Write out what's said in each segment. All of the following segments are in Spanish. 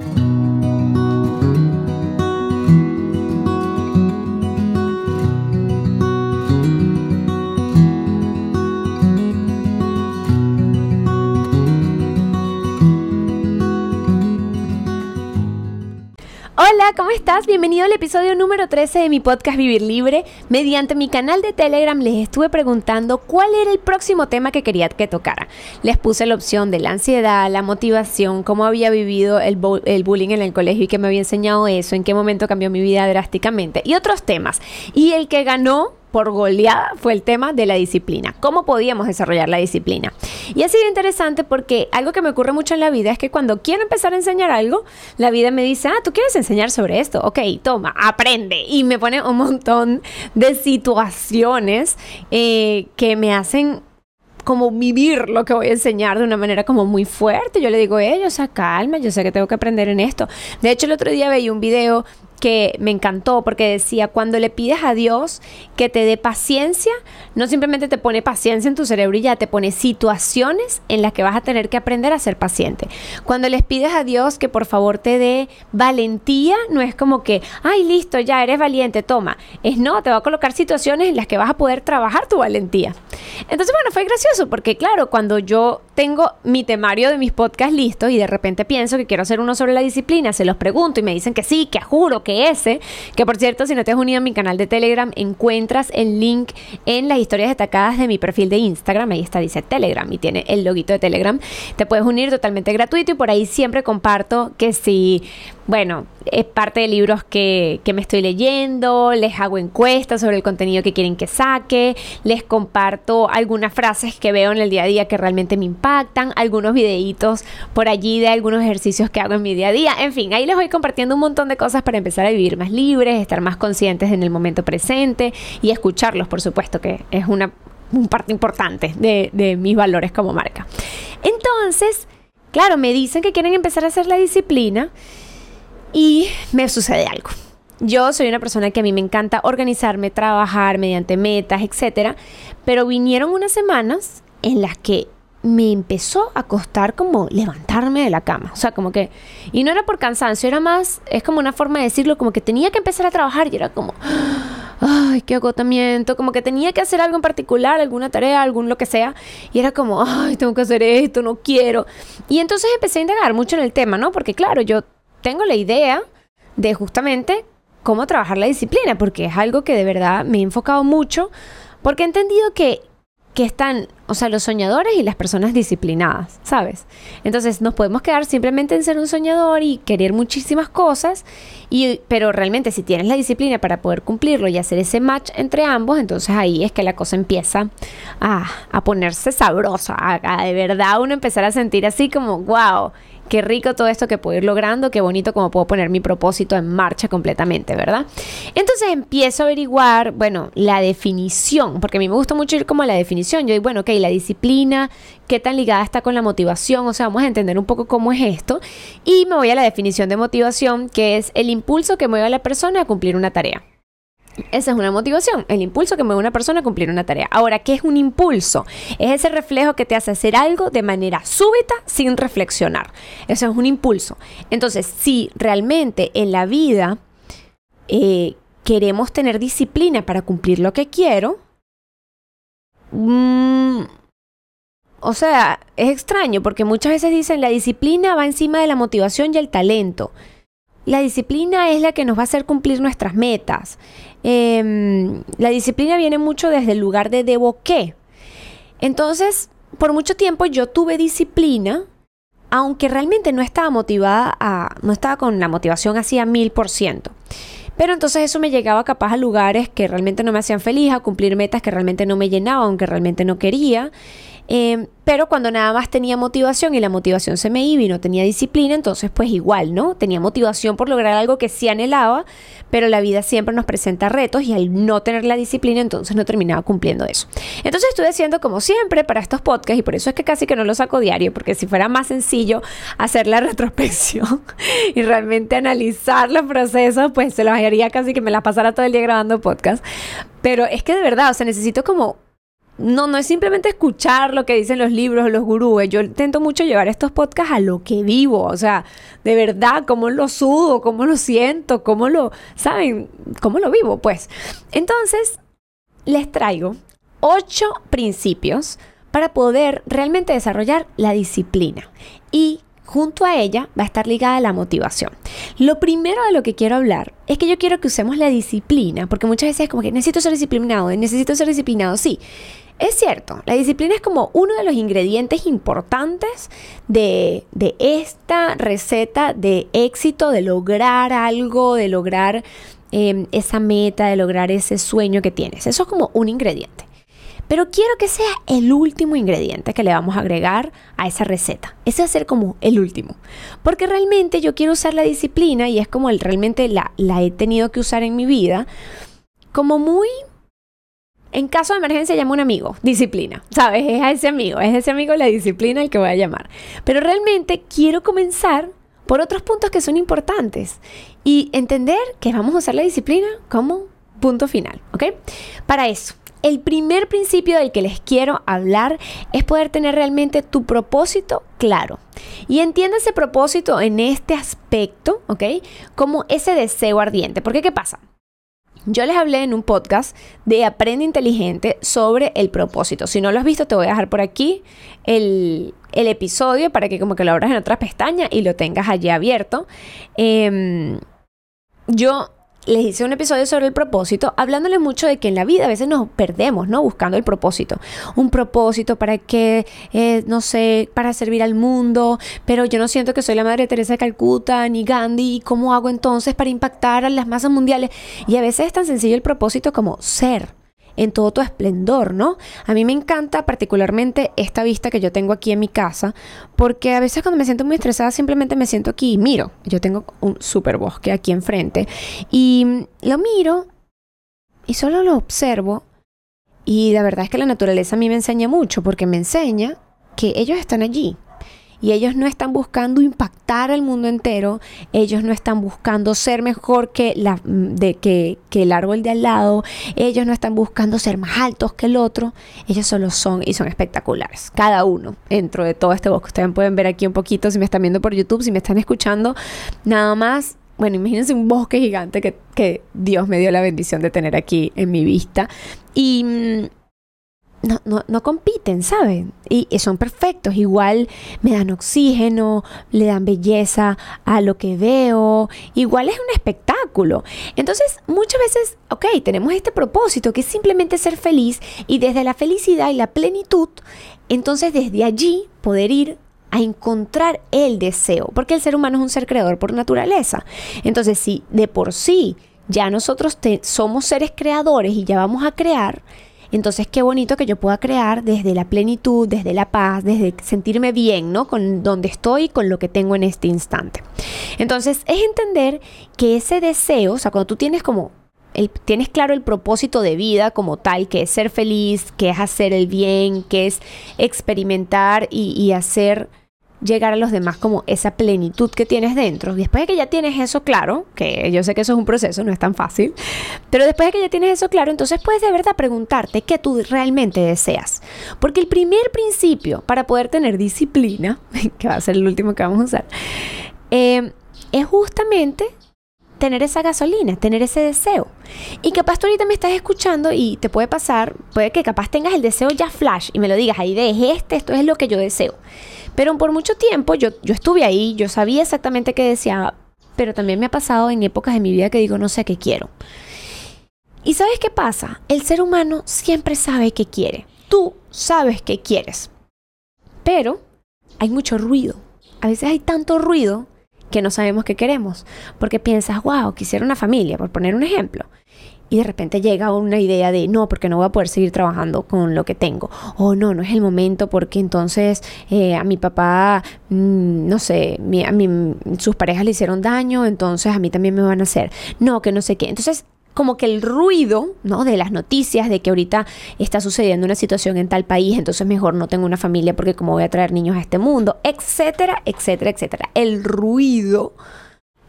Thank you. ¿Cómo estás? Bienvenido al episodio número 13 de mi podcast Vivir Libre. Mediante mi canal de Telegram les estuve preguntando cuál era el próximo tema que quería que tocara. Les puse la opción de la ansiedad, la motivación, cómo había vivido el, el bullying en el colegio y que me había enseñado eso, en qué momento cambió mi vida drásticamente y otros temas. Y el que ganó por goleada fue el tema de la disciplina. ¿Cómo podíamos desarrollar la disciplina? Y ha sido interesante porque algo que me ocurre mucho en la vida es que cuando quiero empezar a enseñar algo, la vida me dice, ah, tú quieres enseñar sobre esto. Ok, toma, aprende. Y me pone un montón de situaciones eh, que me hacen como vivir lo que voy a enseñar de una manera como muy fuerte. Yo le digo, ellos, o sea, calma, yo sé que tengo que aprender en esto. De hecho, el otro día veía un video que me encantó porque decía, cuando le pides a Dios que te dé paciencia, no simplemente te pone paciencia en tu cerebro y ya te pone situaciones en las que vas a tener que aprender a ser paciente. Cuando les pides a Dios que por favor te dé valentía, no es como que, ay, listo, ya eres valiente, toma. Es no, te va a colocar situaciones en las que vas a poder trabajar tu valentía. Entonces, bueno, fue gracioso porque, claro, cuando yo tengo mi temario de mis podcasts listos y de repente pienso que quiero hacer uno sobre la disciplina, se los pregunto y me dicen que sí, que juro, que ese, que por cierto, si no te has unido a mi canal de Telegram, encuentras el link en las historias destacadas de mi perfil de Instagram, ahí está, dice Telegram y tiene el loguito de Telegram. Te puedes unir totalmente gratuito y por ahí siempre comparto que si bueno, es parte de libros que, que, me estoy leyendo, les hago encuestas sobre el contenido que quieren que saque, les comparto algunas frases que veo en el día a día que realmente me impactan, algunos videitos por allí de algunos ejercicios que hago en mi día a día, en fin, ahí les voy compartiendo un montón de cosas para empezar a vivir más libres, estar más conscientes en el momento presente y escucharlos, por supuesto, que es una, parte importante de, de mis valores como marca. Entonces, claro, me dicen que quieren empezar a hacer la disciplina. Y me sucede algo. Yo soy una persona que a mí me encanta organizarme, trabajar mediante metas, etcétera, pero vinieron unas semanas en las que me empezó a costar como levantarme de la cama. O sea, como que. Y no era por cansancio, era más. Es como una forma de decirlo, como que tenía que empezar a trabajar y era como. Ay, qué agotamiento. Como que tenía que hacer algo en particular, alguna tarea, algún lo que sea. Y era como, ay, tengo que hacer esto, no quiero. Y entonces empecé a indagar mucho en el tema, ¿no? Porque, claro, yo tengo la idea de justamente cómo trabajar la disciplina, porque es algo que de verdad me he enfocado mucho, porque he entendido que, que están, o sea, los soñadores y las personas disciplinadas, ¿sabes? Entonces nos podemos quedar simplemente en ser un soñador y querer muchísimas cosas, y, pero realmente si tienes la disciplina para poder cumplirlo y hacer ese match entre ambos, entonces ahí es que la cosa empieza a, a ponerse sabrosa, a, a de verdad uno empezar a sentir así como, wow, qué rico todo esto que puedo ir logrando, qué bonito como puedo poner mi propósito en marcha completamente, ¿verdad? Entonces empiezo a averiguar, bueno, la definición, porque a mí me gusta mucho ir como a la definición. Yo digo, bueno, ok, la disciplina, qué tan ligada está con la motivación, o sea, vamos a entender un poco cómo es esto. Y me voy a la definición de motivación, que es el impulso que mueve a la persona a cumplir una tarea. Esa es una motivación, el impulso que mueve una persona a cumplir una tarea. Ahora, ¿qué es un impulso? Es ese reflejo que te hace hacer algo de manera súbita sin reflexionar. Eso es un impulso. Entonces, si realmente en la vida eh, queremos tener disciplina para cumplir lo que quiero, mm, o sea, es extraño porque muchas veces dicen la disciplina va encima de la motivación y el talento. La disciplina es la que nos va a hacer cumplir nuestras metas. Em, la disciplina viene mucho desde el lugar de debo qué. Entonces, por mucho tiempo yo tuve disciplina, aunque realmente no estaba motivada a, no estaba con la motivación así a mil por ciento. Pero entonces eso me llegaba capaz a lugares que realmente no me hacían feliz, a cumplir metas que realmente no me llenaban, aunque realmente no quería. Em, pero cuando nada más tenía motivación y la motivación se me iba y no tenía disciplina, entonces pues igual, ¿no? Tenía motivación por lograr algo que sí anhelaba, pero la vida siempre nos presenta retos y al no tener la disciplina entonces no terminaba cumpliendo eso. Entonces estuve haciendo como siempre para estos podcasts y por eso es que casi que no lo saco diario, porque si fuera más sencillo hacer la retrospección y realmente analizar los procesos, pues se los haría casi que me la pasara todo el día grabando podcast. Pero es que de verdad, o sea, necesito como no, no es simplemente escuchar lo que dicen los libros los gurúes. Yo intento mucho llevar estos podcasts a lo que vivo. O sea, de verdad, cómo lo sudo, cómo lo siento, cómo lo, ¿saben? Cómo lo vivo, pues. Entonces, les traigo ocho principios para poder realmente desarrollar la disciplina. Y junto a ella va a estar ligada la motivación. Lo primero de lo que quiero hablar es que yo quiero que usemos la disciplina, porque muchas veces es como que necesito ser disciplinado, necesito ser disciplinado, sí. Es cierto, la disciplina es como uno de los ingredientes importantes de, esta receta de éxito, de lograr algo, de lograr em, esa meta, de lograr ese sueño que tienes. Eso es como un ingrediente. Pero quiero que sea el último ingrediente que le vamos a agregar a esa receta. Ese va a ser como el último. Porque realmente yo quiero usar la disciplina y es como el, realmente la, la he tenido que usar en mi vida como muy en caso de emergencia llamo a un amigo, disciplina, ¿sabes? Es a ese amigo, es ese amigo la disciplina el que voy a llamar. Pero realmente quiero comenzar por otros puntos que son importantes y entender que vamos a usar la disciplina como punto final, ¿ok? Para eso, el primer principio del que les quiero hablar es poder tener realmente tu propósito claro. Y entiende ese propósito en este aspecto, ¿ok? Como ese deseo ardiente. Porque ¿qué pasa? Yo les hablé en un podcast de Aprende Inteligente sobre el propósito. Si no lo has visto, te voy a dejar por aquí el, episodio para que como que lo abras en otra pestaña y lo tengas allí abierto. Em, yo les hice un episodio sobre el propósito, hablándole mucho de que en la vida a veces nos perdemos, ¿no? Buscando el propósito. Un propósito para que, eh, no sé, para servir al mundo, pero yo no siento que soy la Madre Teresa de Calcuta ni Gandhi. ¿Y cómo hago entonces para impactar a las masas mundiales? Y a veces es tan sencillo el propósito como ser en todo tu esplendor, ¿no? A mí me encanta particularmente esta vista que yo tengo aquí en mi casa, porque a veces cuando me siento muy estresada simplemente me siento aquí y miro. Yo tengo un super bosque aquí enfrente y lo miro y solo lo observo y la verdad es que la naturaleza a mí me enseña mucho porque me enseña que ellos están allí, y ellos no están buscando impactar al mundo entero, ellos no están buscando ser mejor que, la, de, que, que el árbol de al lado, ellos no están buscando ser más altos que el otro, ellos solo son y son espectaculares, cada uno dentro de todo este bosque. Ustedes pueden ver aquí un poquito si me están viendo por YouTube, si me están escuchando, nada más bueno, imagínense un bosque gigante que, que, Dios me dio la bendición de tener aquí en mi vista. Y mm, no, no, no, compiten, ¿saben? Y, son perfectos. Igual me dan oxígeno, le dan belleza a lo que veo. Igual es un espectáculo. Entonces, muchas veces, ok, tenemos este propósito que es simplemente ser feliz y desde la felicidad y la plenitud, entonces desde allí poder ir a encontrar el deseo, porque el ser humano es un ser creador por naturaleza. Entonces, si de por sí ya nosotros somos seres creadores y ya vamos a crear, entonces, qué bonito que yo pueda crear desde la plenitud, desde la paz, desde sentirme bien, ¿no? Con donde estoy, con lo que tengo en este instante. Entonces, es entender que ese deseo, o sea, cuando tú tienes como tienes claro el propósito de vida como tal, que es ser feliz, que es hacer el bien, que es experimentar y, y hacer llegar a los demás como esa plenitud que tienes dentro. Después de que ya tienes eso claro, que yo sé que eso es un proceso, no es tan fácil, pero después de que ya tienes eso claro, entonces puedes de verdad preguntarte qué tú realmente deseas. Porque el primer principio para poder tener disciplina, que va a ser el último que vamos a usar, eh, es justamente tener esa gasolina, tener ese deseo. Y capaz tú ahorita me estás escuchando y te puede pasar, puede que capaz tengas el deseo ya flash y me lo digas, ahí de este, esto es lo que yo deseo. Pero por mucho tiempo yo, yo estuve ahí, yo sabía exactamente qué deseaba, pero también me ha pasado en épocas de mi vida que digo, no sé qué quiero. ¿Y sabes qué pasa? El ser humano siempre sabe qué quiere. Tú sabes qué quieres. Pero hay mucho ruido. A veces hay tanto ruido que no sabemos qué queremos. Porque piensas, wow, quisiera una familia, por poner un ejemplo y de repente llega una idea de no, porque no voy a poder seguir trabajando con lo que tengo. O no, no es el momento porque entonces eh, a mi papá, mm, no sé, a sus parejas le hicieron daño, entonces a mí también me van a hacer. No, que no sé qué. Entonces como que el ruido, ¿no? De las noticias de que ahorita está sucediendo una situación en tal país, entonces mejor no tengo una familia porque como voy a traer niños a este mundo, etcétera, etcétera, etcétera. El ruido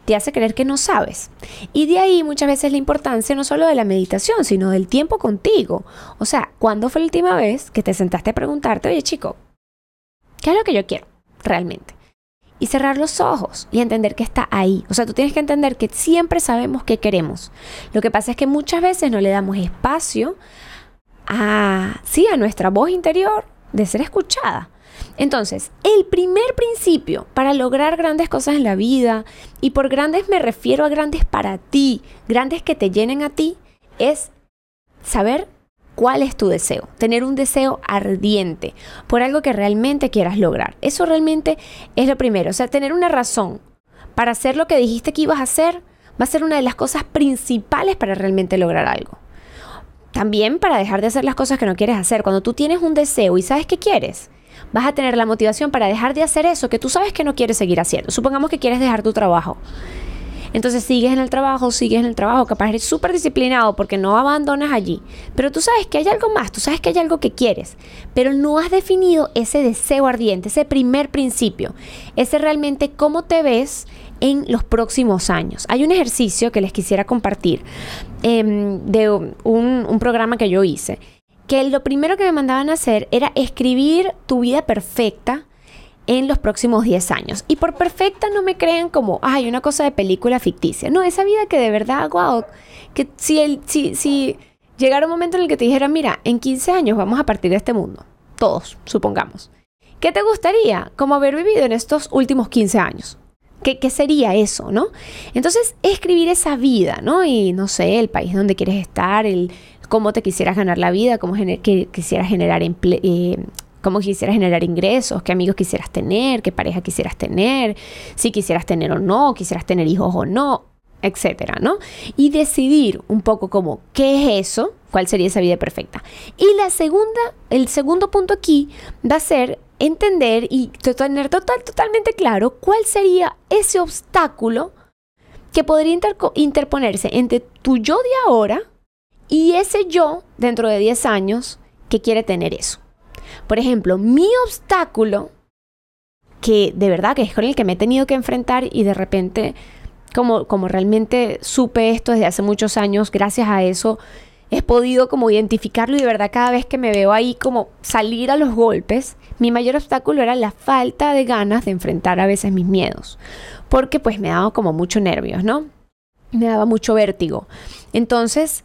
te hace creer que no sabes. Y de ahí muchas veces la importancia no solo de la meditación, sino del tiempo contigo. O sea, ¿cuándo fue la última vez que te sentaste a preguntarte, oye chico, ¿qué es lo que yo quiero realmente? Y cerrar los ojos y entender que está ahí. O sea, tú tienes que entender que siempre sabemos qué queremos. Lo que pasa es que muchas veces no le damos espacio a, sí, a nuestra voz interior de ser escuchada. Entonces, el primer principio para lograr grandes cosas en la vida, y por grandes me refiero a grandes para ti, grandes que te llenen a ti, es saber cuál es tu deseo, tener un deseo ardiente por algo que realmente quieras lograr. Eso realmente es lo primero, o sea, tener una razón para hacer lo que dijiste que ibas a hacer va a ser una de las cosas principales para realmente lograr algo. También para dejar de hacer las cosas que no quieres hacer. Cuando tú tienes un deseo y sabes qué quieres, vas a tener la motivación para dejar de hacer eso que tú sabes que no quieres seguir haciendo. Supongamos que quieres dejar tu trabajo. Entonces sigues en el trabajo, sigues en el trabajo, capaz eres súper disciplinado porque no abandonas allí. Pero tú sabes que hay algo más, tú sabes que hay algo que quieres, pero no has definido ese deseo ardiente, ese primer principio, ese realmente cómo te ves en los próximos años. Hay un ejercicio que les quisiera compartir em, de un, un programa que yo hice que lo primero que me mandaban a hacer era escribir tu vida perfecta en los próximos 10 años. Y por perfecta no me crean como, ay, una cosa de película ficticia. No, esa vida que de verdad, wow, que si, el, si, si llegara un momento en el que te dijera, mira, en 15 años vamos a partir de este mundo, todos, supongamos. ¿Qué te gustaría como haber vivido en estos últimos 15 años? ¿Qué, ¿Qué, sería eso, no? Entonces, escribir esa vida, ¿no? Y no sé, el país donde quieres estar, el, cómo te quisieras ganar la vida, cómo que quisieras generar eh, cómo quisieras generar ingresos, qué amigos quisieras tener, qué pareja quisieras tener, si quisieras tener o no, quisieras tener hijos o no, etcétera, ¿no? Y decidir un poco como qué es eso, cuál sería esa vida perfecta. Y la segunda, el segundo punto aquí va a ser entender y tener total, totalmente claro cuál sería ese obstáculo que podría interponerse entre tu yo de ahora y ese yo, dentro de 10 años, que quiere tener eso. Por ejemplo, mi obstáculo, que de verdad que es con el que me he tenido que enfrentar y de repente, como, como realmente supe esto desde hace muchos años, gracias a eso he podido como identificarlo y de verdad cada vez que me veo ahí como salir a los golpes, mi mayor obstáculo era la falta de ganas de enfrentar a veces mis miedos, porque pues me daba como mucho nervios, ¿no? Me daba mucho vértigo. Entonces,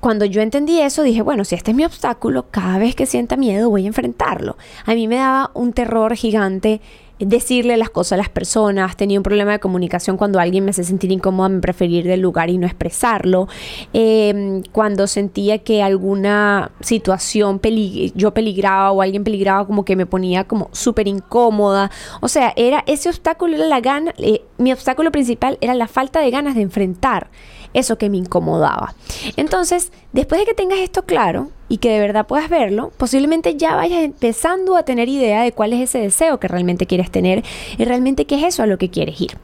cuando yo entendí eso, dije, bueno, si este es mi obstáculo, cada vez que sienta miedo voy a enfrentarlo. A mí me daba un terror gigante decirle las cosas a las personas, tenía un problema de comunicación cuando alguien me hace sentir incómoda, me preferir del lugar y no expresarlo, em, cuando sentía que alguna situación yo peligraba o alguien peligraba como que me ponía como súper incómoda, o sea, era ese obstáculo, era la gana, eh, mi obstáculo principal era la falta de ganas de enfrentar eso que me incomodaba. Entonces, después de que tengas esto claro y que de verdad puedas verlo, posiblemente ya vayas empezando a tener idea de cuál es ese deseo que realmente quieres tener y realmente qué es eso a lo que quieres ir.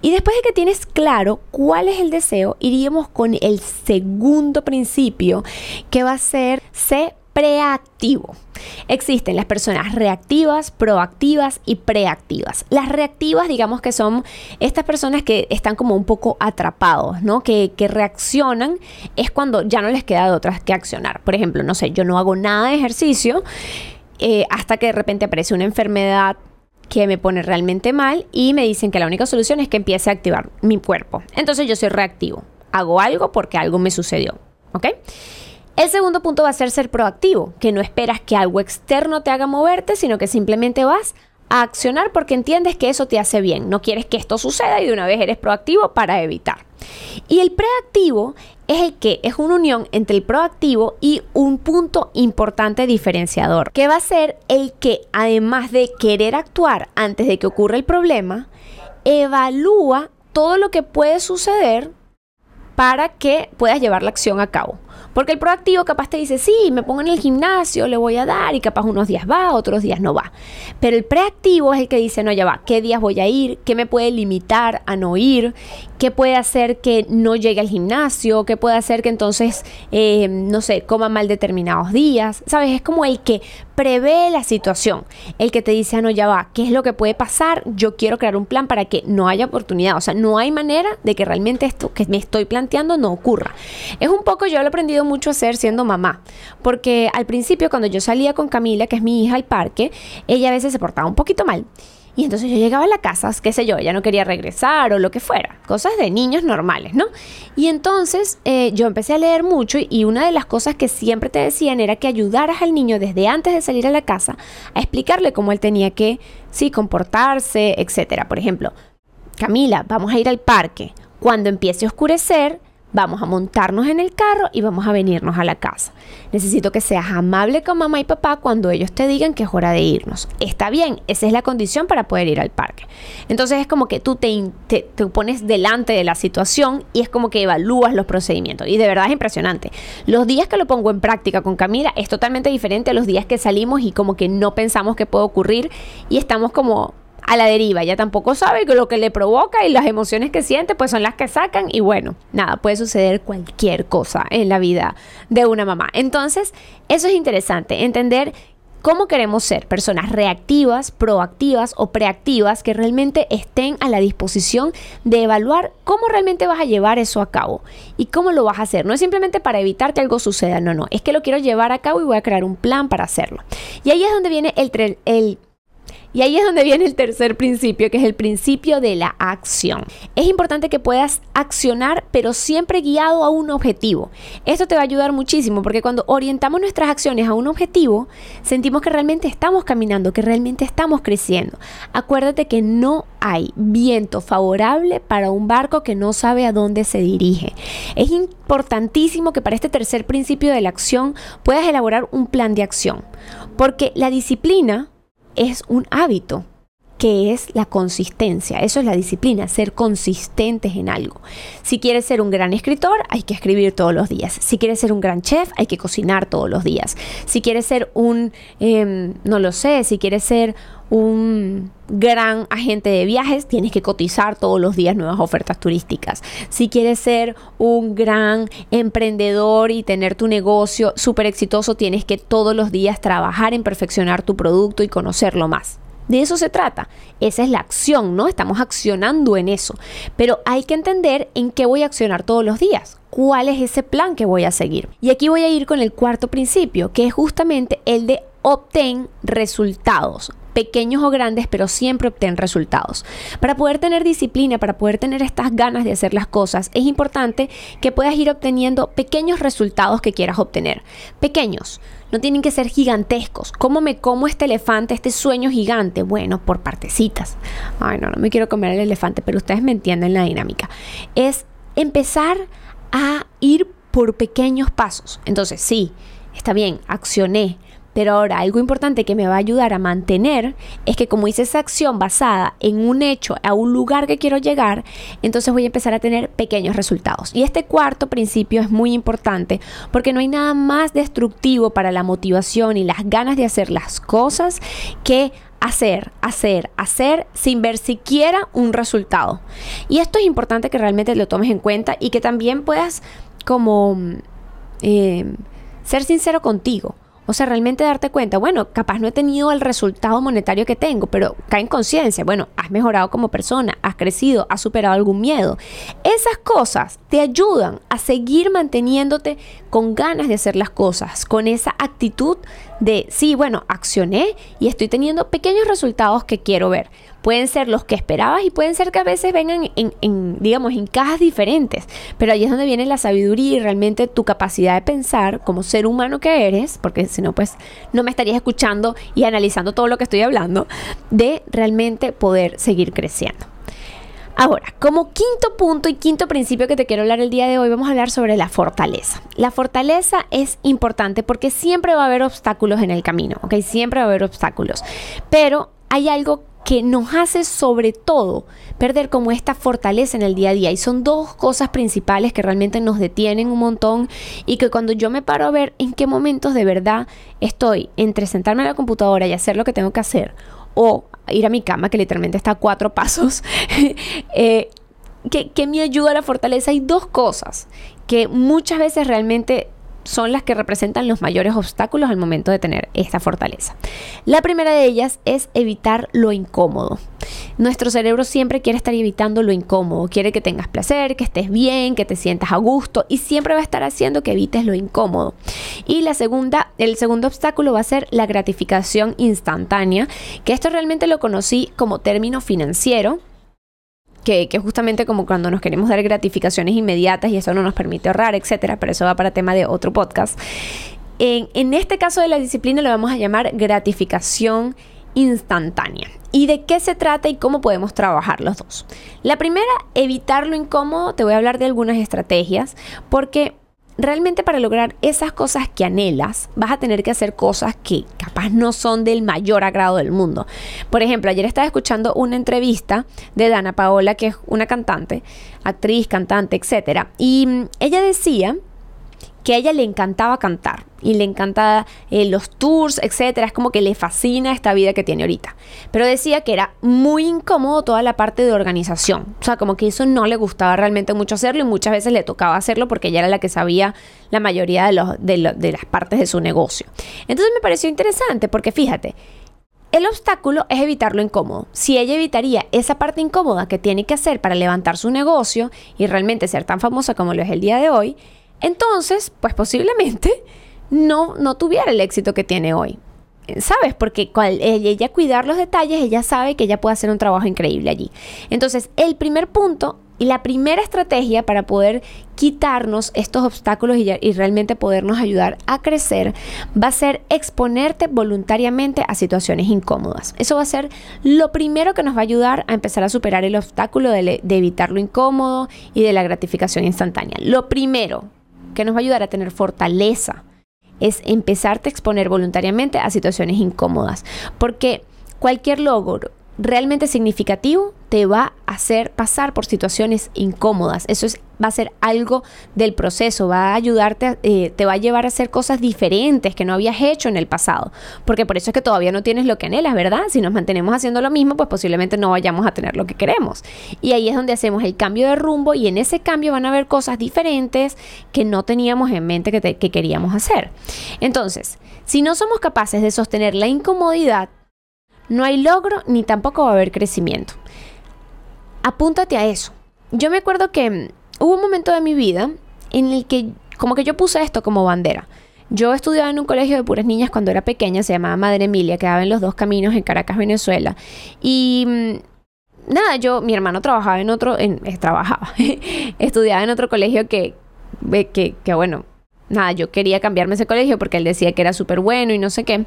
Y después de que tienes claro cuál es el deseo, iríamos con el segundo principio que va a ser C preactivo. Existen las personas reactivas, proactivas y preactivas. Las reactivas, digamos que son estas personas que están como un poco atrapados, ¿no? Que, reaccionan es cuando ya no les queda de otras que accionar. Por ejemplo, no sé, yo no hago nada de ejercicio eh, hasta que de repente aparece una enfermedad que me pone realmente mal y me dicen que la única solución es que empiece a activar mi cuerpo. Entonces yo soy reactivo. Hago algo porque algo me sucedió. ¿Ok? El segundo punto va a ser ser proactivo, que no esperas que algo externo te haga moverte, sino que simplemente vas a accionar porque entiendes que eso te hace bien. No quieres que esto suceda y de una vez eres proactivo para evitar. Y el preactivo es el que es una unión entre el proactivo y un punto importante diferenciador, que va a ser el que además de querer actuar antes de que ocurra el problema, evalúa todo lo que puede suceder para que puedas llevar la acción a cabo. Porque el proactivo capaz te dice, sí, me pongo en el gimnasio, le voy a dar y capaz unos días va, otros días no va. Pero el preactivo es el que dice, no, ya va, ¿qué días voy a ir? ¿Qué me puede limitar a no ir? ¿Qué puede hacer que no llegue al gimnasio? ¿Qué puede hacer que entonces, eh, no sé, coma mal determinados días? ¿Sabes? Es como el que prevé la situación, el que te dice, ah, no, ya va, ¿qué es lo que puede pasar? Yo quiero crear un plan para que no haya oportunidad. O sea, no hay manera de que realmente esto que me estoy planteando no ocurra. Es un poco, yo lo he aprendido mucho hacer siendo mamá, porque al principio cuando yo salía con Camila, que es mi hija, al parque, ella a veces se portaba un poquito mal. Y entonces yo llegaba a la casa, qué sé yo, ella no quería regresar o lo que fuera, cosas de niños normales, ¿no? Y entonces eh, yo empecé a leer mucho y una de las cosas que siempre te decían era que ayudaras al niño desde antes de salir a la casa a explicarle cómo él tenía que, sí, comportarse, etcétera. Por ejemplo, Camila, vamos a ir al parque. Cuando empiece a oscurecer, Vamos a montarnos en el carro y vamos a venirnos a la casa. Necesito que seas amable con mamá y papá cuando ellos te digan que es hora de irnos. Está bien, esa es la condición para poder ir al parque. Entonces es como que tú te, pones delante de la situación y es como que evalúas los procedimientos. Y de verdad es impresionante. Los días que lo pongo en práctica con Camila es totalmente diferente a los días que salimos y como que no pensamos que puede ocurrir y estamos como a la deriva. Ya tampoco sabe que lo que le provoca y las emociones que siente pues son las que sacan y bueno, nada, puede suceder cualquier cosa en la vida de una mamá. Entonces, eso es interesante, entender cómo queremos ser personas reactivas, proactivas o preactivas que realmente estén a la disposición de evaluar cómo realmente vas a llevar eso a cabo y cómo lo vas a hacer. No es simplemente para evitar que algo suceda, no, no, es que lo quiero llevar a cabo y voy a crear un plan para hacerlo. Y ahí es donde viene el, el y ahí es donde viene el tercer principio, que es el principio de la acción. Es importante que puedas accionar, pero siempre guiado a un objetivo. Esto te va a ayudar muchísimo porque cuando orientamos nuestras acciones a un objetivo, sentimos que realmente estamos caminando, que realmente estamos creciendo. Acuérdate que no hay viento favorable para un barco que no sabe a dónde se dirige. Es importantísimo que para este tercer principio de la acción puedas elaborar un plan de acción, porque la disciplina es un hábito que es la consistencia. Eso es la disciplina, ser consistentes en algo. Si quieres ser un gran escritor, hay que escribir todos los días. Si quieres ser un gran chef, hay que cocinar todos los días. Si quieres ser un, em, no lo sé, si quieres ser un gran agente de viajes, tienes que cotizar todos los días nuevas ofertas turísticas. Si quieres ser un gran emprendedor y tener tu negocio súper exitoso, tienes que todos los días trabajar en perfeccionar tu producto y conocerlo más. De eso se trata. Esa es la acción, ¿no? Estamos accionando en eso. Pero hay que entender en qué voy a accionar todos los días. ¿Cuál es ese plan que voy a seguir? Y aquí voy a ir con el cuarto principio, que es justamente el de obtén resultados pequeños o grandes, pero siempre obtén resultados. Para poder tener disciplina, para poder tener estas ganas de hacer las cosas, es importante que puedas ir obteniendo pequeños resultados que quieras obtener. Pequeños, no tienen que ser gigantescos. ¿Cómo me como este elefante, este sueño gigante? Bueno, por partecitas. Ay, no, no me quiero comer el elefante, pero ustedes me entienden la dinámica. Es empezar ir por pequeños pasos. Entonces, sí, está bien, accioné, pero ahora algo importante que me va a ayudar a mantener es que como hice esa acción basada en un hecho, a un lugar que quiero llegar, entonces voy a empezar a tener pequeños resultados. Y este cuarto principio es muy importante porque no hay nada más destructivo para la motivación y las ganas de hacer las cosas que hacer, hacer, hacer sin ver siquiera un resultado. Y esto es importante que realmente lo tomes en cuenta y que también puedas como eh, ser sincero contigo. O sea, realmente darte cuenta, bueno, capaz no he tenido el resultado monetario que tengo, pero cae en conciencia, bueno, has mejorado como persona, has crecido, has superado algún miedo. Esas cosas te ayudan a seguir manteniéndote con ganas de hacer las cosas, con esa actitud de, sí, bueno, accioné y estoy teniendo pequeños resultados que quiero ver pueden ser los que esperabas y pueden ser que a veces vengan en, digamos, en cajas diferentes. Pero ahí es donde viene la sabiduría y realmente tu capacidad de pensar como ser humano que eres, porque si no, pues no me estarías escuchando y analizando todo lo que estoy hablando, de realmente poder seguir creciendo. Ahora, como quinto punto y quinto principio que te quiero hablar el día de hoy, vamos a hablar sobre la fortaleza. La fortaleza es importante porque siempre va a haber obstáculos en el camino, ¿ok? Siempre va a haber obstáculos. Pero hay algo que nos hace sobre todo perder como esta fortaleza en el día a día. Y son dos cosas principales que realmente nos detienen un montón y que cuando yo me paro a ver en qué momentos de verdad estoy entre sentarme a la computadora y hacer lo que tengo que hacer o ir a mi cama, que literalmente está a cuatro pasos, eh, que, que me ayuda a la fortaleza. Hay dos cosas que muchas veces realmente son las que representan los mayores obstáculos al momento de tener esta fortaleza. La primera de ellas es evitar lo incómodo. Nuestro cerebro siempre quiere estar evitando lo incómodo, quiere que tengas placer, que estés bien, que te sientas a gusto y siempre va a estar haciendo que evites lo incómodo. Y la segunda, el segundo obstáculo va a ser la gratificación instantánea, que esto realmente lo conocí como término financiero que, justamente como cuando nos queremos dar gratificaciones inmediatas y eso no nos permite ahorrar, etcétera, pero eso va para tema de otro podcast. En, en este caso de la disciplina lo vamos a llamar gratificación instantánea. ¿Y de qué se trata y cómo podemos trabajar los dos? La primera, evitar lo incómodo. Te voy a hablar de algunas estrategias porque realmente para lograr esas cosas que anhelas, vas a tener que hacer cosas que capaz no son del mayor agrado del mundo. Por ejemplo, ayer estaba escuchando una entrevista de Dana Paola, que es una cantante, actriz, cantante, etc. Y mm, ella decía que a ella le encantaba cantar y le encanta eh, los tours, etcétera. Es como que le fascina esta vida que tiene ahorita. Pero decía que era muy incómodo toda la parte de organización. O sea, como que eso no le gustaba realmente mucho hacerlo y muchas veces le tocaba hacerlo porque ella era la que sabía la mayoría de, de, de las partes de su negocio. Entonces me pareció interesante porque fíjate, el obstáculo es evitar lo incómodo. Si ella evitaría esa parte incómoda que tiene que hacer para levantar su negocio y realmente ser tan famosa como lo es el día de hoy, entonces, pues posiblemente no, no tuviera el éxito que tiene hoy. ¿Sabes? Porque ella cuidar los detalles, ella sabe que ella puede hacer un trabajo increíble allí. Entonces, el primer punto y la primera estrategia para poder quitarnos estos obstáculos y, y, realmente podernos ayudar a crecer va a ser exponerte voluntariamente a situaciones incómodas. Eso va a ser lo primero que nos va a ayudar a empezar a superar el obstáculo de, de evitar lo incómodo y de la gratificación instantánea. Lo primero, que nos va a ayudar a tener fortaleza es empezarte a exponer voluntariamente a situaciones incómodas. Porque cualquier logro realmente significativo te va a hacer pasar por situaciones incómodas. Eso es, va a ser algo del proceso, va a ayudarte, eh, te va a llevar a hacer cosas diferentes que no habías hecho en el pasado. Porque por eso es que todavía no tienes lo que anhelas, ¿verdad? Si nos mantenemos haciendo lo mismo, pues posiblemente no vayamos a tener lo que queremos. Y ahí es donde hacemos el cambio de rumbo y en ese cambio van a haber cosas diferentes que no teníamos en mente que, que queríamos hacer. Entonces, si no somos capaces de sostener la incomodidad, no hay logro ni tampoco va a haber crecimiento. Apúntate a eso. Yo me acuerdo que mm, hubo un momento de mi vida en el que como que yo puse esto como bandera. Yo estudiaba en un colegio de puras niñas cuando era pequeña, se llamaba Madre Emilia, quedaba en los dos caminos en Caracas, Venezuela. Y mm, nada, yo, mi hermano trabajaba en otro, en, eh, trabajaba, estudiaba en otro colegio que, que, que, bueno, nada, yo quería cambiarme ese colegio porque él decía que era súper bueno y no sé qué.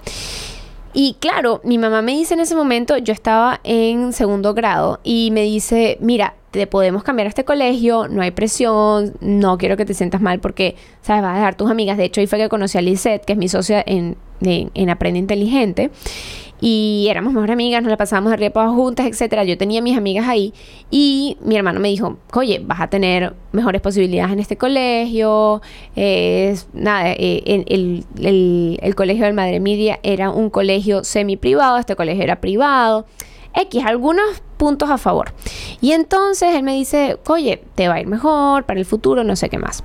Y claro, mi mamá me dice en ese momento, yo estaba en segundo grado y me dice, mira, te podemos cambiar a este colegio, no hay presión, no quiero que te sientas mal porque, sabes, vas a dejar tus amigas. De hecho, ahí fue que conocí a Lisette, que es mi socia en, en, Aprende Inteligente. Y éramos mejores amigas, nos la pasábamos de arriba juntas, etcétera. Yo tenía mis amigas ahí y mi hermano me dijo, oye, vas a tener mejores posibilidades en este colegio. nada, eh, el, el, el, colegio del Madre Media era un colegio semi privado, este colegio era privado. X, algunos puntos a favor. Y entonces él me dice, oye, te va a ir mejor para el futuro, no sé qué más.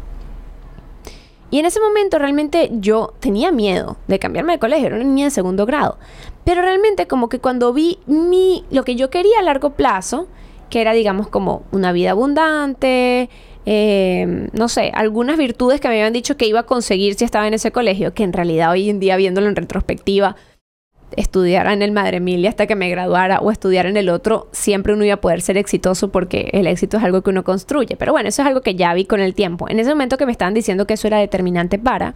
Y en ese momento realmente yo tenía miedo de cambiarme de colegio, era una niña de segundo grado. Pero realmente como que cuando vi mi, lo que yo quería a largo plazo, que era digamos como una vida abundante, eh, no sé, algunas virtudes que me habían dicho que iba a conseguir si estaba en ese colegio, que en realidad hoy en día viéndolo en retrospectiva, estudiara en el Madre Emilia hasta que me graduara o estudiar en el otro, siempre uno iba a poder ser exitoso porque el éxito es algo que uno construye. Pero bueno, eso es algo que ya vi con el tiempo. En ese momento que me estaban diciendo que eso era determinante para,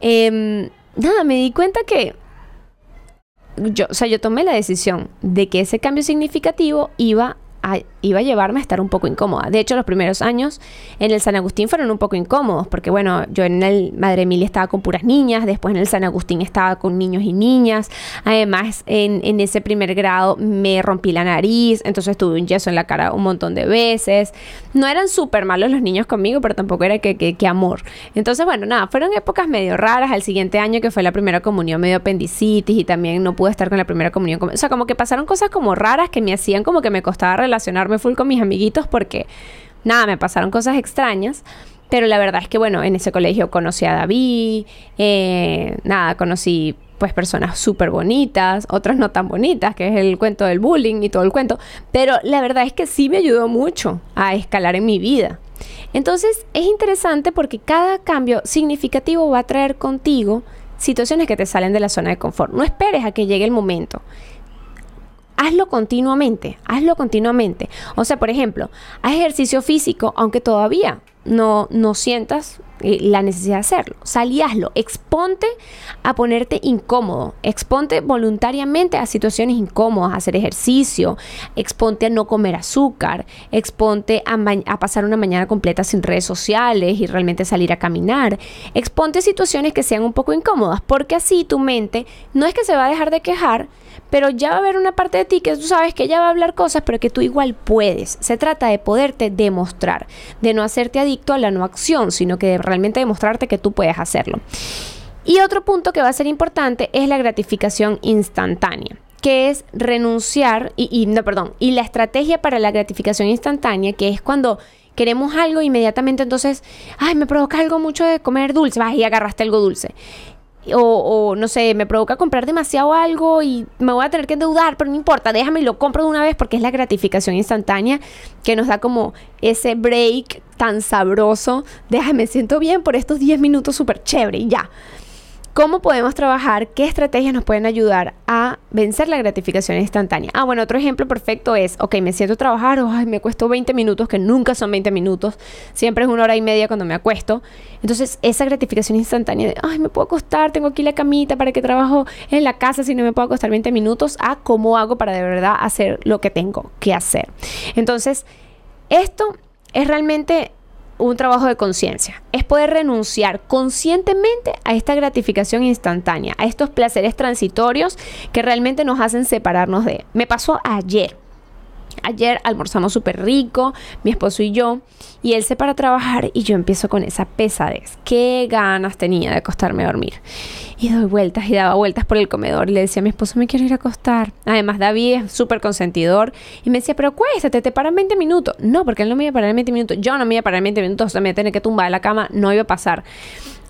em, nada, me di cuenta que yo, o sea, yo tomé la decisión de que ese cambio significativo iba a iba a llevarme a estar un poco incómoda. De hecho, los primeros años en el San Agustín fueron un poco incómodos, porque bueno, yo en el Madre Emilia estaba con puras niñas, después en el San Agustín estaba con niños y niñas, además en, en ese primer grado me rompí la nariz, entonces tuve un yeso en la cara un montón de veces. No eran súper malos los niños conmigo, pero tampoco era que, que, que, amor. Entonces, bueno, nada, fueron épocas medio raras. Al siguiente año, que fue la primera comunión, medio apendicitis y también no pude estar con la primera comunión. O sea, como que pasaron cosas como raras que me hacían como que me costaba relacionarme full con mis amiguitos porque, nada, me pasaron cosas extrañas. Pero la verdad es que, bueno, en ese colegio conocí a David, eh, nada, conocí pues personas súper bonitas, otras no tan bonitas, que es el cuento del bullying y todo el cuento, pero la verdad es que sí me ayudó mucho a escalar en mi vida. Entonces es interesante porque cada cambio significativo va a traer contigo situaciones que te salen de la zona de confort. No esperes a que llegue el momento. Hazlo continuamente, hazlo continuamente. O sea, por ejemplo, haz ejercicio físico, aunque todavía no, no sientas eh, la necesidad de hacerlo. Sal y hazlo. Exponte a ponerte incómodo. Exponte voluntariamente a situaciones incómodas, a hacer ejercicio. Exponte a no comer azúcar. Exponte a, a pasar una mañana completa sin redes sociales y realmente salir a caminar. Exponte a situaciones que sean un poco incómodas, porque así tu mente no es que se va a dejar de quejar, pero ya va a haber una parte de ti que tú sabes que ella va a hablar cosas, pero que tú igual puedes. Se trata de poderte demostrar, de no hacerte adicto a la no acción, sino que de realmente demostrarte que tú puedes hacerlo. Y otro punto que va a ser importante es la gratificación instantánea que es renunciar y, no, perdón, y la estrategia para la gratificación instantánea, que es cuando queremos algo inmediatamente, entonces, ay, me provoca algo mucho de comer dulce, vas y agarraste algo dulce. O, no sé, me provoca comprar demasiado algo y me voy a tener que endeudar, pero no importa, déjame y lo compro de una vez porque es la gratificación instantánea que nos da como ese break tan sabroso. Déjame, siento bien por estos 10 minutos súper chévere y ya. ¿Cómo podemos trabajar? ¿Qué estrategias nos pueden ayudar a vencer la gratificación instantánea? Ah, bueno, otro ejemplo perfecto es, ok, me siento a trabajar, ay, me cuesto 20 minutos, que nunca son 20 minutos, siempre es una hora y media cuando me acuesto. Entonces, esa gratificación instantánea de, ay, me puedo acostar, tengo aquí la camita para que trabajo en la casa si no me puedo acostar 20 minutos, a cómo hago para de verdad hacer lo que tengo que hacer. Entonces, esto es realmente un trabajo de conciencia. Es poder renunciar conscientemente a esta gratificación instantánea, a estos placeres transitorios que realmente nos hacen separarnos de. Me pasó ayer. Ayer almorzamos súper rico, mi esposo y yo, y él se para a trabajar y yo empiezo con esa pesadez. Qué ganas tenía de acostarme a dormir. Y doy vueltas y daba vueltas por el comedor y le decía a mi esposo, me quiero ir a acostar. Además, David es súper consentidor y me decía, pero cuéstate, te paran 20 minutos. No, porque él no me iba a parar en 20 minutos. Yo no me iba a parar en 20 minutos, o sea, me iba a tener que tumbar de la cama, no iba a pasar.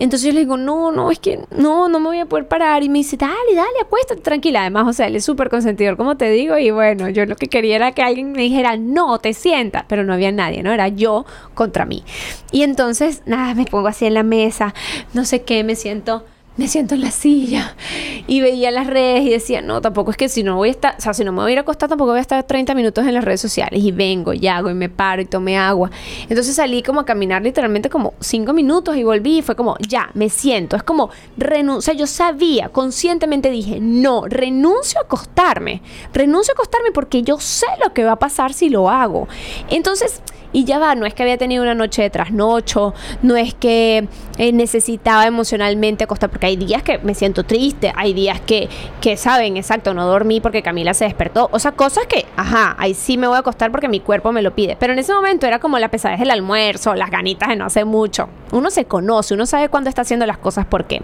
Entonces yo le digo, no, no, es que no, no me voy a poder parar. Y me dice, dale, dale, acuéstate, tranquila. Además, o sea, él es súper consentidor, como te digo. Y bueno, yo lo que quería era que alguien me dijera, no, te sientas. Pero no había nadie, ¿no? Era yo contra mí. Y entonces, nada, me pongo así en la mesa, no sé qué, me siento me siento en la silla y veía las redes y decía, no, tampoco es que si no voy a estar, o sea, si no me voy a ir a acostar, tampoco voy a estar 30 minutos en las redes sociales y vengo y hago y me paro y tomé agua. Entonces salí como a caminar literalmente como 5 minutos y volví y fue como, ya, me siento. Es como renuncia. Yo sabía, conscientemente dije, no, renuncio a acostarme. Renuncio a acostarme porque yo sé lo que va a pasar si lo hago. Entonces, y ya va, no es que había tenido una noche de trasnocho, no es que eh, necesitaba emocionalmente acostar, porque hay días que me siento triste, hay días que, que, saben, exacto, no dormí porque Camila se despertó, o sea, cosas que, ajá, ahí sí me voy a acostar porque mi cuerpo me lo pide, pero en ese momento era como la pesadez del almuerzo, las ganitas de no hace mucho. Uno se conoce, uno sabe cuándo está haciendo las cosas por qué.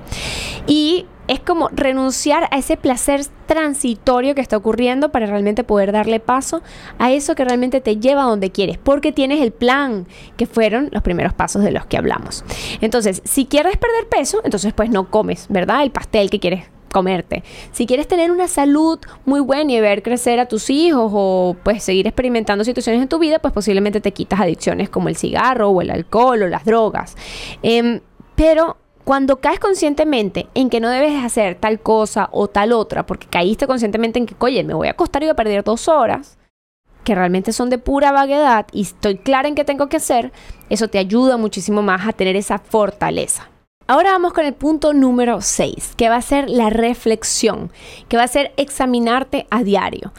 Y es como renunciar a ese placer transitorio que está ocurriendo para realmente poder darle paso a eso que realmente te lleva a donde quieres, porque tienes el plan, que fueron los primeros pasos de los que hablamos. Entonces, si quieres perder peso, entonces pues no comes, ¿verdad? El pastel que quieres comerte. Si quieres tener una salud muy buena y ver crecer a tus hijos o pues seguir experimentando situaciones en tu vida, pues posiblemente te quitas adicciones como el cigarro o el alcohol o las drogas. Em, pero cuando caes conscientemente en que no debes hacer tal cosa o tal otra, porque caíste conscientemente en que, oye, me voy a acostar y voy a perder dos horas, que realmente son de pura vaguedad y estoy clara en qué tengo que hacer, eso te ayuda muchísimo más a tener esa fortaleza. Ahora vamos con el punto número 6, que va a ser la reflexión, que va a ser examinarte a diario.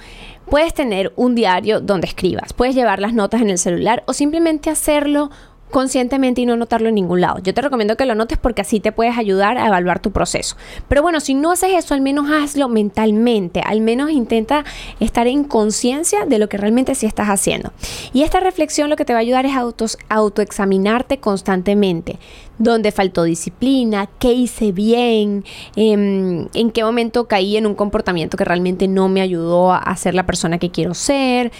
Puedes tener un diario donde escribas, puedes llevar las notas en el celular o simplemente hacerlo conscientemente y no notarlo en ningún lado. Yo te recomiendo que lo notes porque así te puedes ayudar a evaluar tu proceso. Pero bueno, si no haces eso, al menos hazlo mentalmente, al menos intenta estar en conciencia de lo que realmente sí estás haciendo. Y esta reflexión lo que te va a ayudar es autoexaminarte constantemente. ¿Dónde faltó disciplina? ¿Qué hice bien? Em, ¿En qué momento caí en un comportamiento que realmente no me ayudó a ser la persona que quiero ser?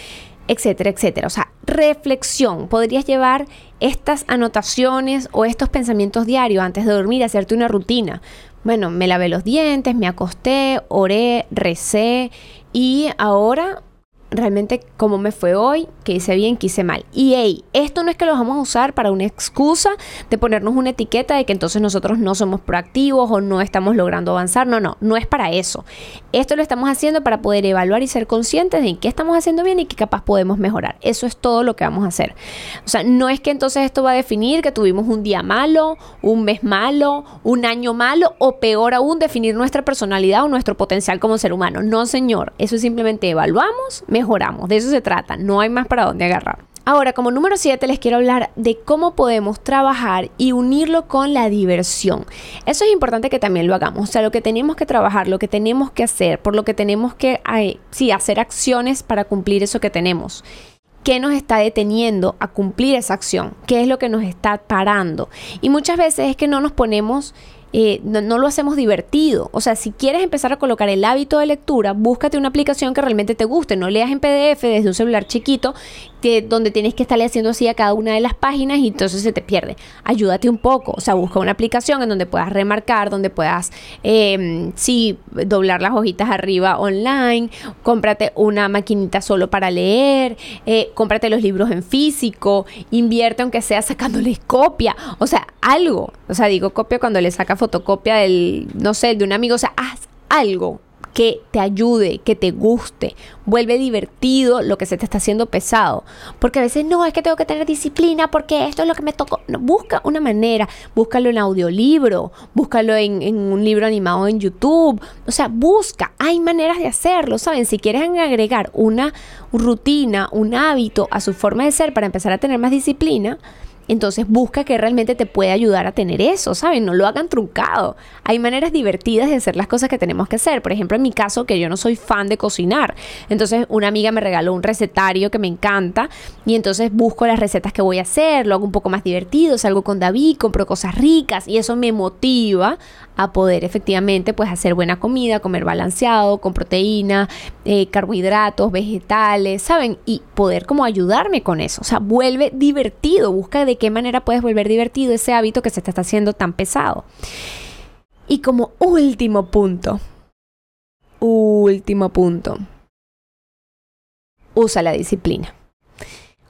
etcétera, etcétera. O sea, reflexión. Podrías llevar estas anotaciones o estos pensamientos diarios antes de dormir, hacerte una rutina. Bueno, me lavé los dientes, me acosté, oré, recé y ahora realmente cómo me fue hoy, qué hice bien, qué hice mal. Y hey, esto no es que lo vamos a usar para una excusa de ponernos una etiqueta de que entonces nosotros no somos proactivos o no estamos logrando avanzar. No, no, no es para eso. Esto lo estamos haciendo para poder evaluar y ser conscientes de qué estamos haciendo bien y qué capaz podemos mejorar. Eso es todo lo que vamos a hacer. O sea, no es que entonces esto va a definir que tuvimos un día malo, un mes malo, un año malo o peor aún definir nuestra personalidad o nuestro potencial como ser humano. No, señor. Eso es simplemente evaluamos, mejoramos. De eso se trata. No hay más para dónde agarrar. Ahora, como número 7, les quiero hablar de cómo podemos trabajar y unirlo con la diversión. Eso es importante que también lo hagamos. O sea, lo que tenemos que trabajar, lo que tenemos que hacer, por lo que tenemos que sí, hacer acciones para cumplir eso que tenemos. ¿Qué nos está deteniendo a cumplir esa acción? ¿Qué es lo que nos está parando? Y muchas veces es que no nos ponemos eh, no, lo hacemos divertido. O sea, si quieres empezar a colocar el hábito de lectura, búscate una aplicación que realmente te guste. No leas en PDF desde un celular chiquito donde tienes que estarle haciendo así a cada una de las páginas y entonces se te pierde. Ayúdate un poco. O sea, busca una aplicación en donde puedas remarcar, donde puedas, eh, sí, doblar las hojitas arriba online. Cómprate una maquinita solo para leer. Eh, cómprate los libros en físico. Invierte aunque sea sacándoles copia. O sea, algo. O sea, digo copia cuando le sacas fotocopia del, no sé, de un amigo, o sea, haz algo que te ayude, que te guste, vuelve divertido lo que se te está haciendo pesado. Porque a veces no, es que tengo que tener disciplina porque esto es lo que me tocó. busca una manera, búscalo en audiolibro, búscalo en, en, un libro animado en YouTube. O sea, busca, hay maneras de hacerlo, ¿saben? Si quieres agregar una rutina, un hábito a su forma de ser para empezar a tener más disciplina, entonces busca que realmente te pueda ayudar a tener eso, ¿saben? No lo hagan truncado. Hay maneras divertidas de hacer las cosas que tenemos que hacer. Por ejemplo, en mi caso, que yo no soy fan de cocinar. Entonces una amiga me regaló un recetario que me encanta y entonces busco las recetas que voy a hacer, lo hago un poco más divertido, salgo con David, compro cosas ricas y eso me motiva a poder efectivamente pues hacer buena comida, comer balanceado, con proteína, eh, carbohidratos, vegetales, ¿saben? Y poder como ayudarme con eso. O sea, vuelve divertido, busca de qué manera puedes volver divertido ese hábito que se te está haciendo tan pesado. Y como último punto, último punto, usa la disciplina.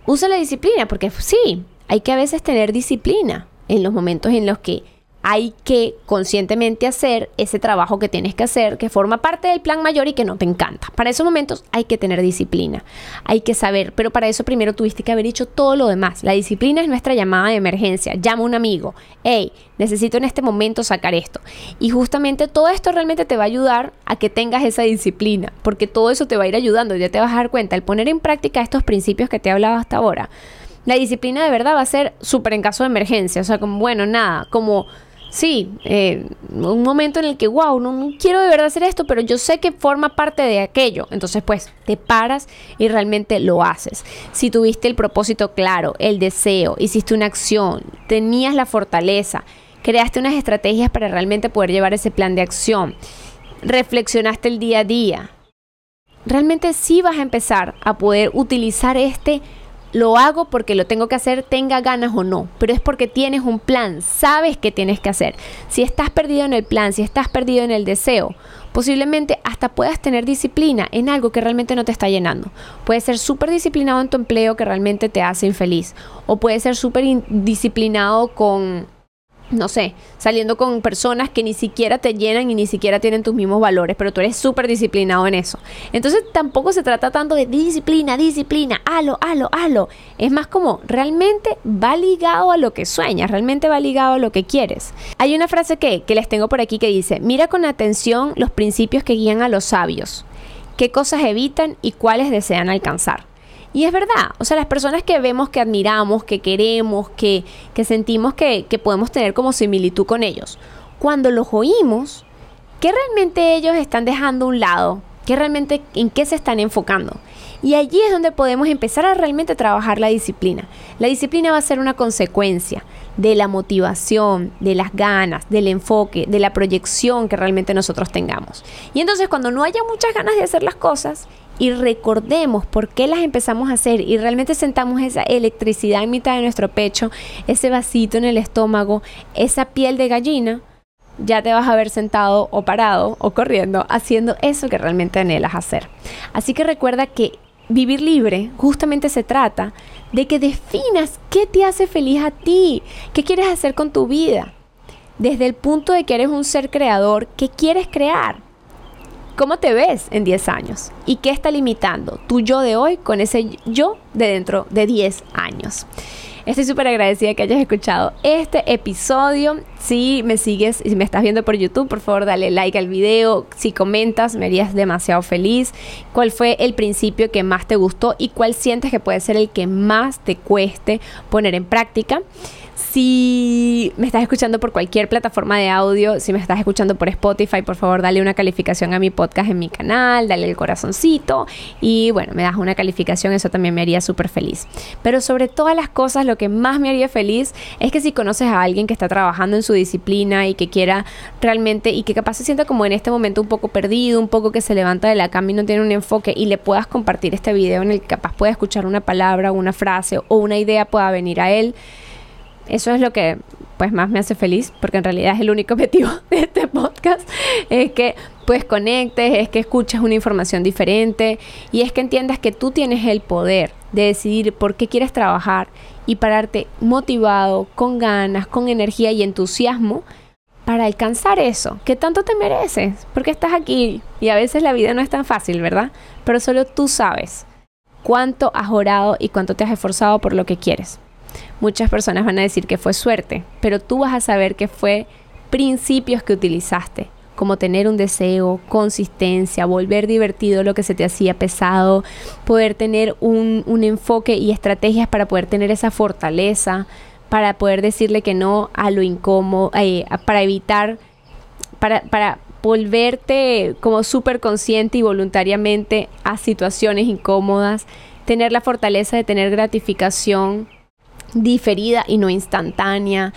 Usa la disciplina porque sí, hay que a veces tener disciplina en los momentos en los que hay que conscientemente hacer ese trabajo que tienes que hacer, que forma parte del plan mayor y que no te encanta. Para esos momentos hay que tener disciplina, hay que saber, pero para eso primero tuviste que haber hecho todo lo demás. La disciplina es nuestra llamada de emergencia. Llama a un amigo, hey, necesito en este momento sacar esto. Y justamente todo esto realmente te va a ayudar a que tengas esa disciplina, porque todo eso te va a ir ayudando, ya te vas a dar cuenta, el poner en práctica estos principios que te he hablado hasta ahora. La disciplina de verdad va a ser súper en caso de emergencia, o sea, como, bueno, nada, como sí, eh, un momento en el que, wow, no, quiero de verdad hacer esto, pero yo sé que forma parte de aquello. Entonces, pues, te paras y realmente lo haces. Si tuviste el propósito claro, el deseo, hiciste una acción, tenías la fortaleza, creaste unas estrategias para realmente poder llevar ese plan de acción, reflexionaste el día a día, realmente sí vas a empezar a poder utilizar este lo hago porque lo tengo que hacer, tenga ganas o no, pero es porque tienes un plan, sabes qué tienes que hacer. Si estás perdido en el plan, si estás perdido en el deseo, posiblemente hasta puedas tener disciplina en algo que realmente no te está llenando. Puedes ser súper disciplinado en tu empleo que realmente te hace infeliz, o puedes ser súper disciplinado con no sé, saliendo con personas que ni siquiera te llenan y ni siquiera tienen tus mismos valores, pero tú eres súper disciplinado en eso. Entonces tampoco se trata tanto de disciplina, disciplina, halo, halo, halo. Es más como realmente va ligado a lo que sueñas, realmente va ligado a lo que quieres. Hay una frase que, que les tengo por aquí que dice, mira con atención los principios que guían a los sabios. qué cosas evitan y cuáles desean alcanzar. Y es verdad, o sea, las personas que vemos, que admiramos, que queremos, que, que sentimos que, que podemos tener como similitud con ellos, cuando los oímos, ¿qué realmente ellos están dejando a un lado? ¿Qué realmente, en qué se están enfocando? Y allí es donde podemos empezar a realmente trabajar la disciplina. La disciplina va a ser una consecuencia de la motivación, de las ganas, del enfoque, de la proyección que realmente nosotros tengamos. Y entonces cuando no haya muchas ganas de hacer las cosas y recordemos por qué las empezamos a hacer y realmente sentamos esa electricidad en mitad de nuestro pecho, ese vasito en el estómago, esa piel de gallina, ya te vas a ver sentado o parado o corriendo haciendo eso que realmente anhelas hacer. Así que recuerda que vivir libre justamente se trata de que definas qué te hace feliz a ti, qué quieres hacer con tu vida. Desde el punto de que eres un ser creador, ¿qué quieres crear? ¿Cómo te ves en 10 años? ¿Y qué está limitando tu yo de hoy con ese yo de dentro de 10 años? Estoy súper agradecida que hayas escuchado este episodio. Si me sigues y si me estás viendo por YouTube, por favor dale like al video. Si comentas, me harías demasiado feliz. ¿Cuál fue el principio que más te gustó y cuál sientes que puede ser el que más te cueste poner en práctica? Si me estás escuchando por cualquier plataforma de audio, si me estás escuchando por Spotify, por favor dale una calificación a mi podcast en mi canal, dale el corazoncito y bueno, me das una calificación, eso también me haría súper feliz. Pero sobre todas las cosas, lo que más me haría feliz es que si conoces a alguien que está trabajando en su disciplina y que quiera realmente y que capaz se sienta como en este momento un poco perdido, un poco que se levanta de la cama y no tiene un enfoque y le puedas compartir este video en el que capaz pueda escuchar una palabra, una frase o una idea pueda venir a él. Eso es lo que pues más me hace feliz, porque en realidad es el único objetivo de este podcast, es que pues conectes, es que escuches una información diferente y es que entiendas que tú tienes el poder de decidir por qué quieres trabajar y pararte motivado, con ganas, con energía y entusiasmo para alcanzar eso que tanto te mereces, porque estás aquí y a veces la vida no es tan fácil, ¿verdad? Pero solo tú sabes cuánto has orado y cuánto te has esforzado por lo que quieres. Muchas personas van a decir que fue suerte, pero tú vas a saber que fue principios que utilizaste, como tener un deseo, consistencia, volver divertido lo que se te hacía pesado, poder tener un, enfoque y estrategias para poder tener esa fortaleza, para poder decirle que no a lo incómodo, eh, para evitar, para, para volverte como súper consciente y voluntariamente a situaciones incómodas, tener la fortaleza de tener gratificación diferida y no instantánea.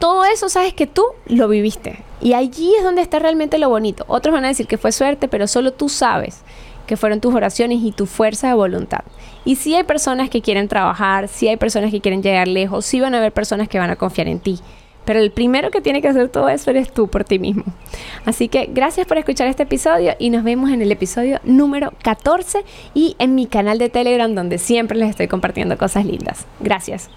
Todo eso sabes que tú lo viviste. Y allí es donde está realmente lo bonito. Otros van a decir que fue suerte, pero solo tú sabes que fueron tus oraciones y tu fuerza de voluntad. Y si hay personas que quieren trabajar, si hay personas que quieren llegar lejos, si van a haber personas que van a confiar en ti. Pero el primero que tiene que hacer todo eso eres tú por ti mismo. Así que gracias por escuchar este episodio y nos vemos en el episodio número 14 y en mi canal de Telegram donde siempre les estoy compartiendo cosas lindas. Gracias.